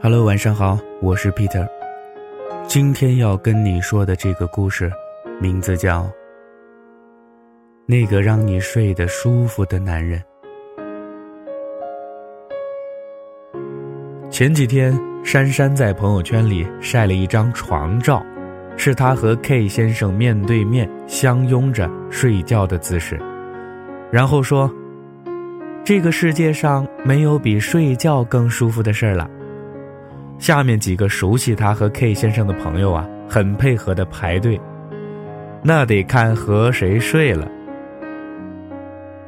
Hello，晚上好，我是 Peter。今天要跟你说的这个故事，名字叫《那个让你睡得舒服的男人》。前几天，珊珊在朋友圈里晒了一张床照，是她和 K 先生面对面相拥着睡觉的姿势，然后说：“这个世界上没有比睡觉更舒服的事儿了。”下面几个熟悉他和 K 先生的朋友啊，很配合的排队。那得看和谁睡了。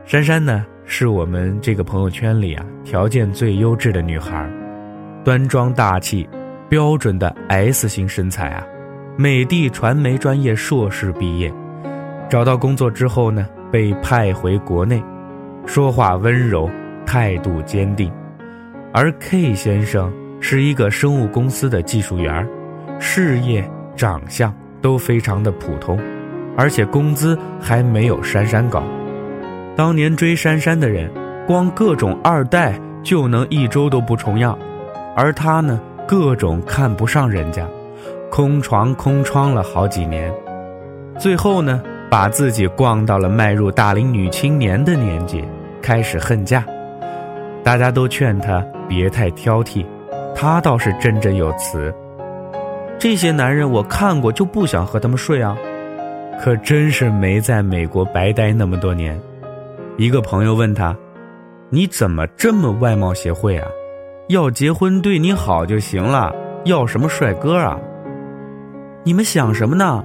珊珊呢，是我们这个朋友圈里啊条件最优质的女孩，端庄大气，标准的 S 型身材啊，美的传媒专业硕士毕业，找到工作之后呢，被派回国内，说话温柔，态度坚定，而 K 先生。是一个生物公司的技术员，事业、长相都非常的普通，而且工资还没有珊珊高。当年追珊珊的人，光各种二代就能一周都不重样，而他呢，各种看不上人家，空床空窗了好几年，最后呢，把自己逛到了迈入大龄女青年的年纪，开始恨嫁。大家都劝他别太挑剔。他倒是振振有词，这些男人我看过就不想和他们睡啊，可真是没在美国白待那么多年。一个朋友问他：“你怎么这么外貌协会啊？要结婚对你好就行了，要什么帅哥啊？”你们想什么呢？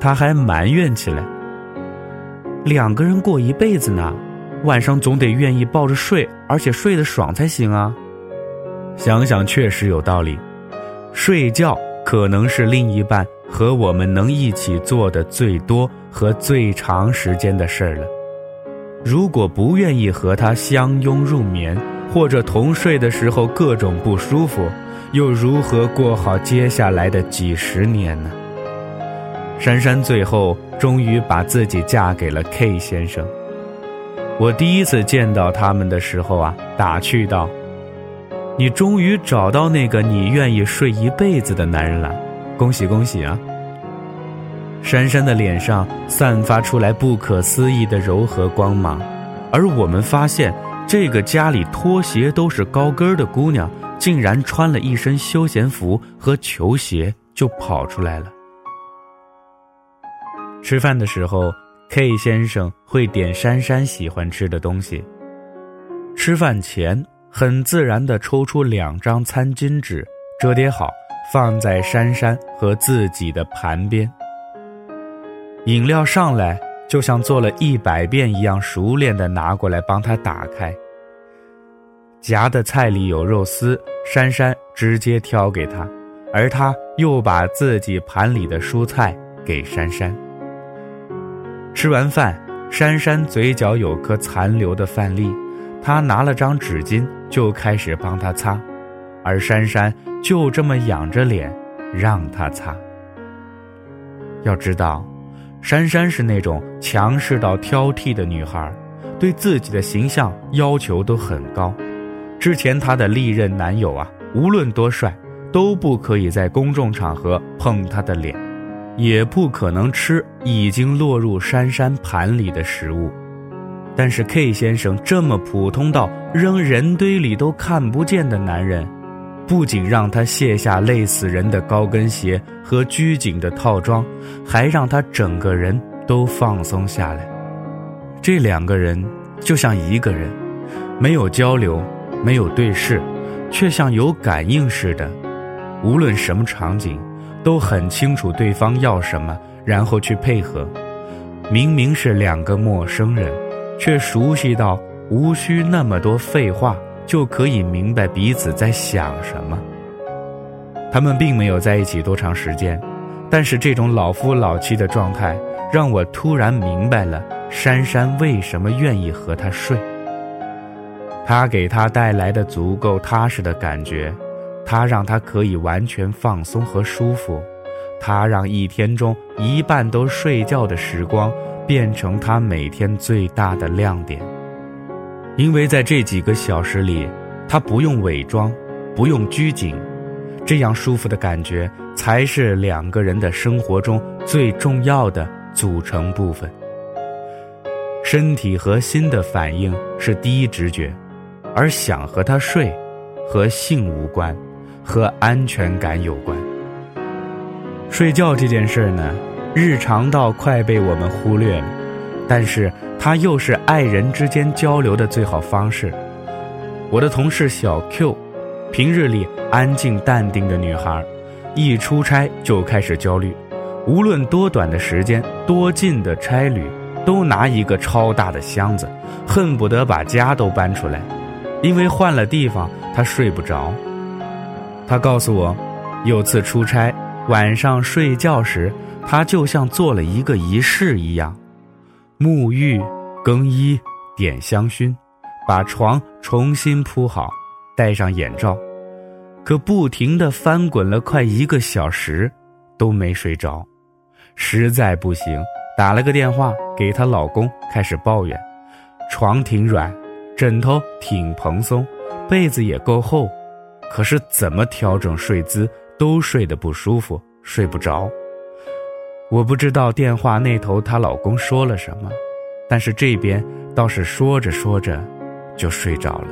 他还埋怨起来：“两个人过一辈子呢，晚上总得愿意抱着睡，而且睡得爽才行啊。”想想确实有道理，睡觉可能是另一半和我们能一起做的最多和最长时间的事儿了。如果不愿意和他相拥入眠，或者同睡的时候各种不舒服，又如何过好接下来的几十年呢？珊珊最后终于把自己嫁给了 K 先生。我第一次见到他们的时候啊，打趣道。你终于找到那个你愿意睡一辈子的男人了，恭喜恭喜啊！珊珊的脸上散发出来不可思议的柔和光芒，而我们发现，这个家里拖鞋都是高跟的姑娘，竟然穿了一身休闲服和球鞋就跑出来了。吃饭的时候，K 先生会点珊珊喜欢吃的东西。吃饭前。很自然地抽出两张餐巾纸，折叠好，放在珊珊和自己的盘边。饮料上来，就像做了一百遍一样熟练地拿过来帮他打开。夹的菜里有肉丝，珊珊直接挑给他，而他又把自己盘里的蔬菜给珊珊。吃完饭，珊珊嘴角有颗残留的饭粒。他拿了张纸巾就开始帮他擦，而珊珊就这么仰着脸让他擦。要知道，珊珊是那种强势到挑剔的女孩，对自己的形象要求都很高。之前她的历任男友啊，无论多帅，都不可以在公众场合碰她的脸，也不可能吃已经落入珊珊盘里的食物。但是 K 先生这么普通到扔人堆里都看不见的男人，不仅让他卸下累死人的高跟鞋和拘谨的套装，还让他整个人都放松下来。这两个人就像一个人，没有交流，没有对视，却像有感应似的。无论什么场景，都很清楚对方要什么，然后去配合。明明是两个陌生人。却熟悉到无需那么多废话就可以明白彼此在想什么。他们并没有在一起多长时间，但是这种老夫老妻的状态让我突然明白了珊珊为什么愿意和他睡。他给他带来的足够踏实的感觉，他让他可以完全放松和舒服，他让一天中一半都睡觉的时光。变成他每天最大的亮点，因为在这几个小时里，他不用伪装，不用拘谨，这样舒服的感觉才是两个人的生活中最重要的组成部分。身体和心的反应是第一直觉，而想和他睡，和性无关，和安全感有关。睡觉这件事呢，日常到快被我们忽略了，但是它又是爱人之间交流的最好方式。我的同事小 Q，平日里安静淡定的女孩，一出差就开始焦虑，无论多短的时间，多近的差旅，都拿一个超大的箱子，恨不得把家都搬出来，因为换了地方她睡不着。她告诉我，有次出差晚上睡觉时，她就像做了一个仪式一样，沐浴、更衣、点香薰。把床重新铺好，戴上眼罩，可不停地翻滚了快一个小时，都没睡着，实在不行，打了个电话给她老公，开始抱怨：床挺软，枕头挺蓬松，被子也够厚，可是怎么调整睡姿都睡得不舒服，睡不着。我不知道电话那头她老公说了什么，但是这边倒是说着说着。就睡着了。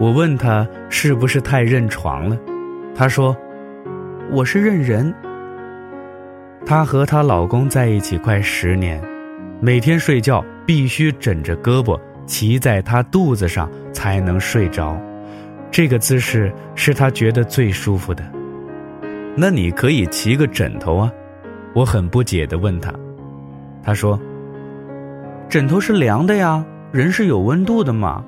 我问她是不是太认床了，她说：“我是认人。”她和她老公在一起快十年，每天睡觉必须枕着胳膊骑在他肚子上才能睡着，这个姿势是她觉得最舒服的。那你可以骑个枕头啊？我很不解地问她，她说：“枕头是凉的呀。”人是有温度的嘛，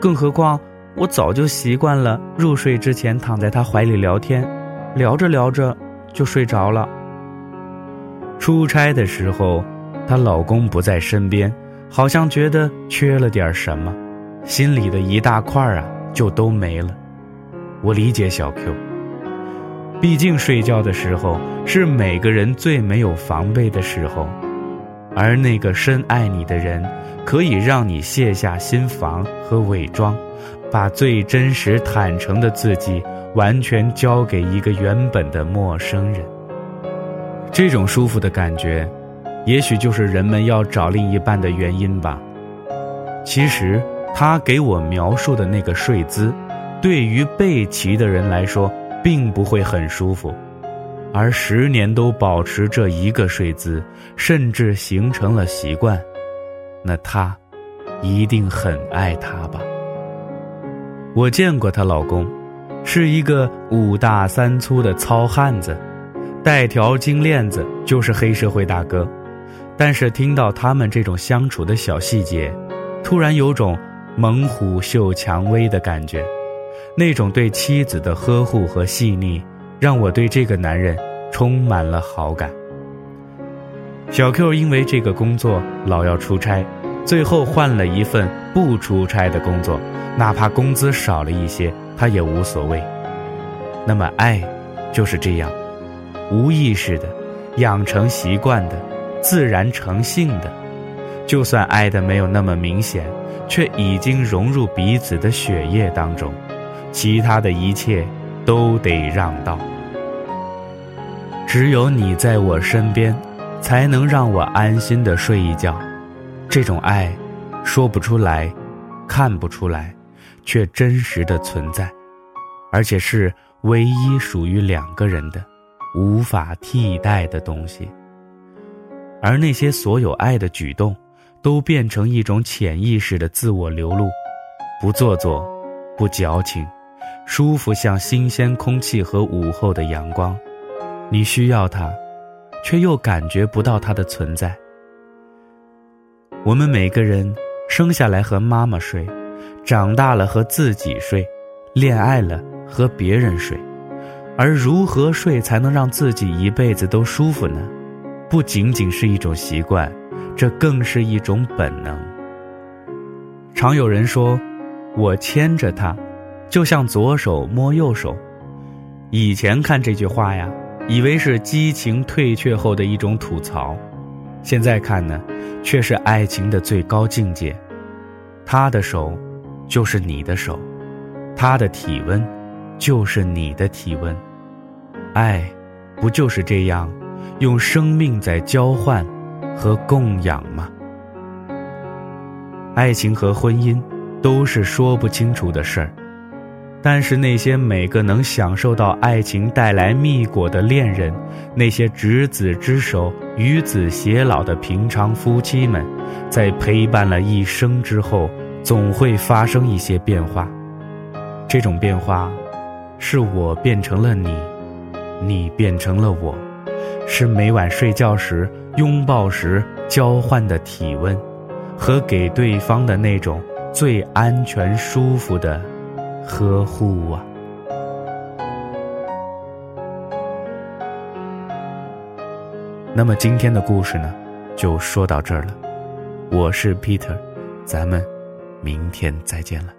更何况我早就习惯了入睡之前躺在他怀里聊天，聊着聊着就睡着了。出差的时候，她老公不在身边，好像觉得缺了点什么，心里的一大块啊就都没了。我理解小 Q，毕竟睡觉的时候是每个人最没有防备的时候。而那个深爱你的人，可以让你卸下心防和伪装，把最真实坦诚的自己完全交给一个原本的陌生人。这种舒服的感觉，也许就是人们要找另一半的原因吧。其实，他给我描述的那个睡姿，对于被骑的人来说，并不会很舒服。而十年都保持这一个睡姿，甚至形成了习惯，那她一定很爱他吧？我见过她老公，是一个五大三粗的糙汉子，带条金链子就是黑社会大哥。但是听到他们这种相处的小细节，突然有种猛虎嗅蔷薇的感觉，那种对妻子的呵护和细腻。让我对这个男人充满了好感。小 Q 因为这个工作老要出差，最后换了一份不出差的工作，哪怕工资少了一些，他也无所谓。那么爱就是这样，无意识的，养成习惯的，自然成性的。就算爱的没有那么明显，却已经融入彼此的血液当中，其他的一切。都得让道，只有你在我身边，才能让我安心的睡一觉。这种爱，说不出来，看不出来，却真实的存在，而且是唯一属于两个人的，无法替代的东西。而那些所有爱的举动，都变成一种潜意识的自我流露，不做作，不矫情。舒服像新鲜空气和午后的阳光，你需要它，却又感觉不到它的存在。我们每个人生下来和妈妈睡，长大了和自己睡，恋爱了和别人睡，而如何睡才能让自己一辈子都舒服呢？不仅仅是一种习惯，这更是一种本能。常有人说：“我牵着他。”就像左手摸右手，以前看这句话呀，以为是激情退却后的一种吐槽，现在看呢，却是爱情的最高境界。他的手，就是你的手，他的体温，就是你的体温。爱，不就是这样，用生命在交换和供养吗？爱情和婚姻都是说不清楚的事儿，但是那些每个能享受到爱情带来蜜果的恋人，那些执子之手与子偕老的平常夫妻们，在陪伴了一生之后，总会发生一些变化。这种变化，是我变成了你。你变成了我，是每晚睡觉时拥抱时交换的体温，和给对方的那种最安全舒服的呵护啊。那么今天的故事呢，就说到这儿了。我是 Peter，咱们明天再见了。